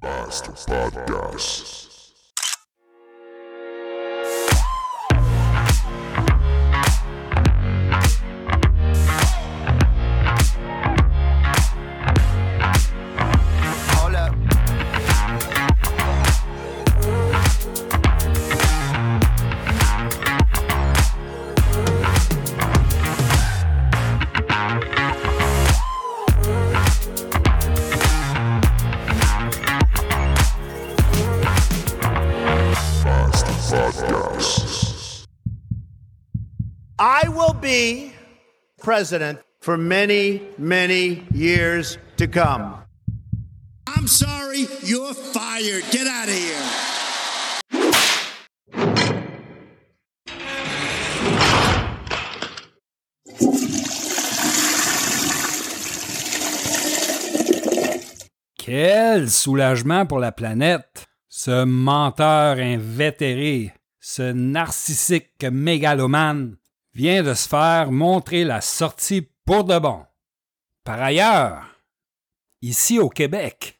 Master Podcast. I will be president for many, many years to come. I'm sorry, you're fired. Get out of here. Quel soulagement pour la planète! Ce menteur invétéré, ce narcissique mégalomane vient de se faire montrer la sortie pour de bon. Par ailleurs, ici au Québec,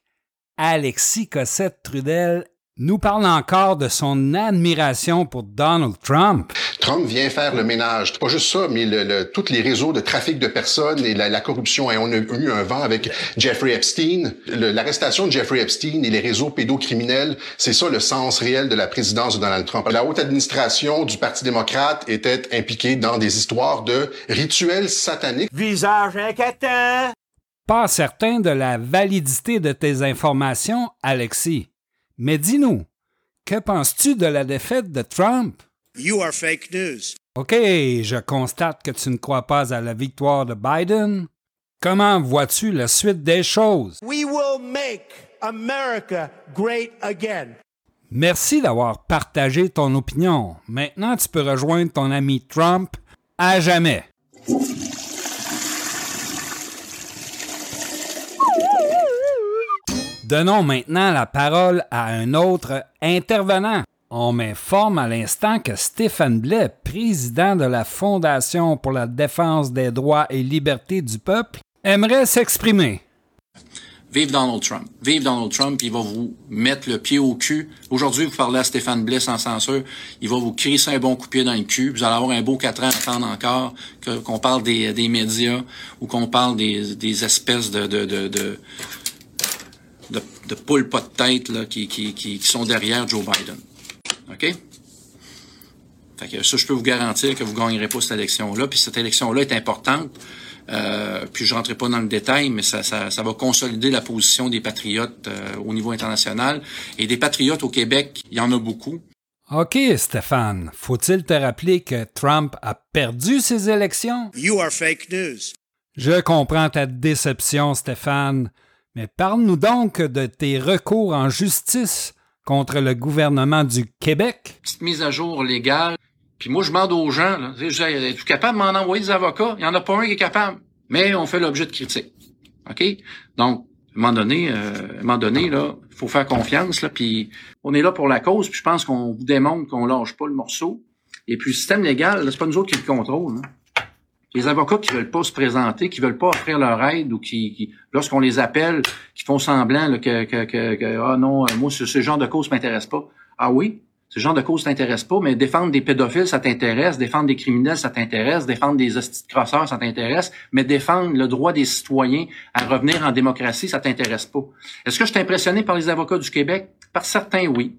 Alexis Cossette-Trudel nous parle encore de son admiration pour Donald Trump. Trump vient faire le ménage. Pas juste ça, mais le, tous les réseaux de trafic de personnes et la, corruption. Et on a eu un vent avec Jeffrey Epstein. L'arrestation de Jeffrey Epstein et les réseaux pédocriminels, c'est ça le sens réel de la présidence de Donald Trump. La haute administration du Parti démocrate était impliquée dans des histoires de rituels sataniques. Visage inquiétant. Pas certain de la validité de tes informations, Alexis. Mais dis-nous, que penses-tu de la défaite de Trump? You are fake news. OK, je constate que tu ne crois pas à la victoire de Biden. Comment vois-tu la suite des choses? We will make America great again. Merci d'avoir partagé ton opinion. Maintenant, tu peux rejoindre ton ami Trump à jamais. Donnons maintenant la parole à un autre intervenant. On m'informe à l'instant que Stéphane Blais, président de la Fondation pour la défense des droits et libertés du peuple, aimerait s'exprimer. Vive Donald Trump. Vive Donald Trump, il va vous mettre le pied au cul. Aujourd'hui, vous parlez à Stéphane Blais sans censure. Il va vous crisser un bon coup de pied dans le cul. Vous allez avoir un beau quatre ans à attendre encore qu'on parle des, médias ou qu'on parle des, espèces de, de, de, de, tête qui sont derrière Joe Biden. OK? Fait que ça, je peux vous garantir que vous gagnerez pas cette élection-là. Puis cette élection-là est importante. Euh, puis je rentrerai pas dans le détail, mais ça, ça, ça va consolider la position des patriotes euh, au niveau international. Et des patriotes au Québec, il y en a beaucoup. OK, Stéphane, faut-il te rappeler que Trump a perdu ses élections? You are fake news. Je comprends ta déception, Stéphane, mais parle-nous donc de tes recours en justice contre le gouvernement du Québec. Petite mise à jour légale. Puis moi, je demande aux gens, là, je dis, es-tu capable de m'en envoyer des avocats? Il n'y en a pas un qui est capable. Mais on fait l'objet de critiques. OK? Donc, à un moment donné, euh, à un moment donné, là, faut faire confiance, là, puis on est là pour la cause, puis je pense qu'on vous démontre qu'on lâche pas le morceau. Et puis, le système légal, c'est pas nous autres qui le contrôlent. hein. Les avocats qui veulent pas se présenter, qui veulent pas offrir leur aide ou qui, qui- lorsqu'on les appelle, qui font semblant là, que, que, que, que, ah non, euh, moi ce, genre de cause m'intéresse pas. Ah oui, ce genre de cause t'intéresse pas, mais défendre des pédophiles, ça t'intéresse, défendre des criminels, ça t'intéresse, défendre des hosties crosseurs, ça t'intéresse, mais défendre le droit des citoyens à revenir en démocratie, ça t'intéresse pas. Est-ce que je suis impressionné par les avocats du Québec? Par certains, oui.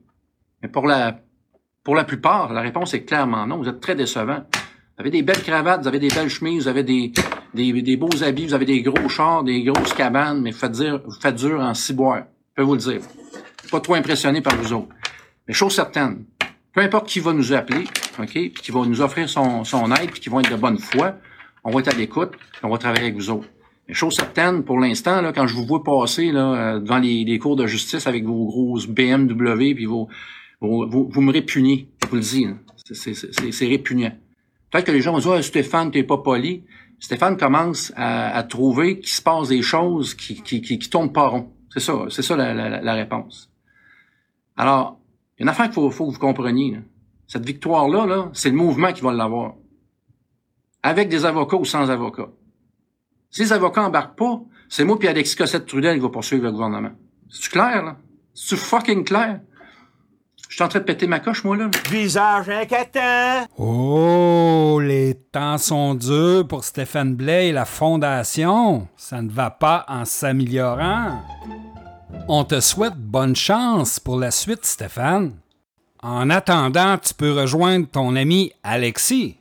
Mais pour la pour la plupart, la réponse est clairement non. Vous êtes très décevants. Vous avez des belles cravates, vous avez des belles chemises, vous avez des, des, des beaux habits, vous avez des gros chars, des grosses cabanes, mais vous faites, dire, vous faites dur en ciboire. Je peux vous le dire. Je suis pas trop impressionné par vous autres. Mais chose certaine, peu importe qui va nous appeler, OK, puis qui va nous offrir son, son aide, puis qui vont être de bonne foi, on va être à l'écoute, on va travailler avec vous autres. Mais chose certaine, pour l'instant, là, quand je vous vois passer là, euh, devant les, les cours de justice avec vos grosses BMW, puis vos, vos- vous, vous me répugnez, je vous le dis. C'est c'est répugnant. Peut-être que les gens vont dire, Ah, Stéphane, t'es pas poli. Stéphane commence à, à trouver qu'il se passe des choses qui, qui, qui, qui tournent pas rond. C'est ça, c'est ça la, la, la réponse. Alors, il y a une affaire qu'il faut, faut que vous compreniez. là. Cette victoire-là, là, c'est le mouvement qui va l'avoir. Avec des avocats ou sans avocats. Si les avocats embarquent pas, c'est moi puis Alexis Cossette-Trudel qui va poursuivre le gouvernement. C'est-tu clair, là? C'est fucking clair? Je suis en train de péter ma coche, moi, là. Visage inquiétant. Oh, les temps sont durs pour Stéphane Blais et la Fondation. Ça ne va pas en s'améliorant. On te souhaite bonne chance pour la suite, Stéphane. En attendant, tu peux rejoindre ton ami Alexis.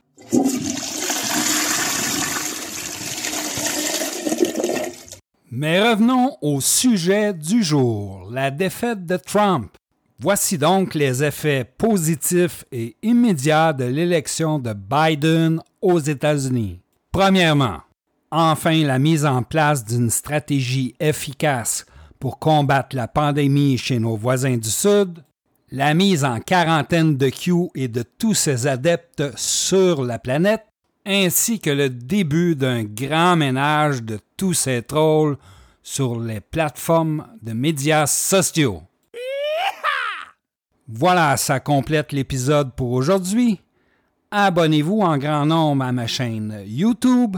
Mais revenons au sujet du jour, la défaite de Trump. Voici donc les effets positifs et immédiats de l'élection de Biden aux États-Unis. Premièrement, enfin la mise en place d'une stratégie efficace pour combattre la pandémie chez nos voisins du Sud, la mise en quarantaine de Q et de tous ses adeptes sur la planète, ainsi que le début d'un grand ménage de tous ces trolls sur les plateformes de médias sociaux. Voilà, ça complète l'épisode pour aujourd'hui. Abonnez-vous en grand nombre à ma chaîne YouTube.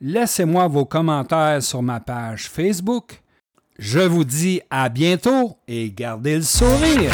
Laissez-moi vos commentaires sur ma page Facebook. Je vous dis à bientôt et gardez le sourire.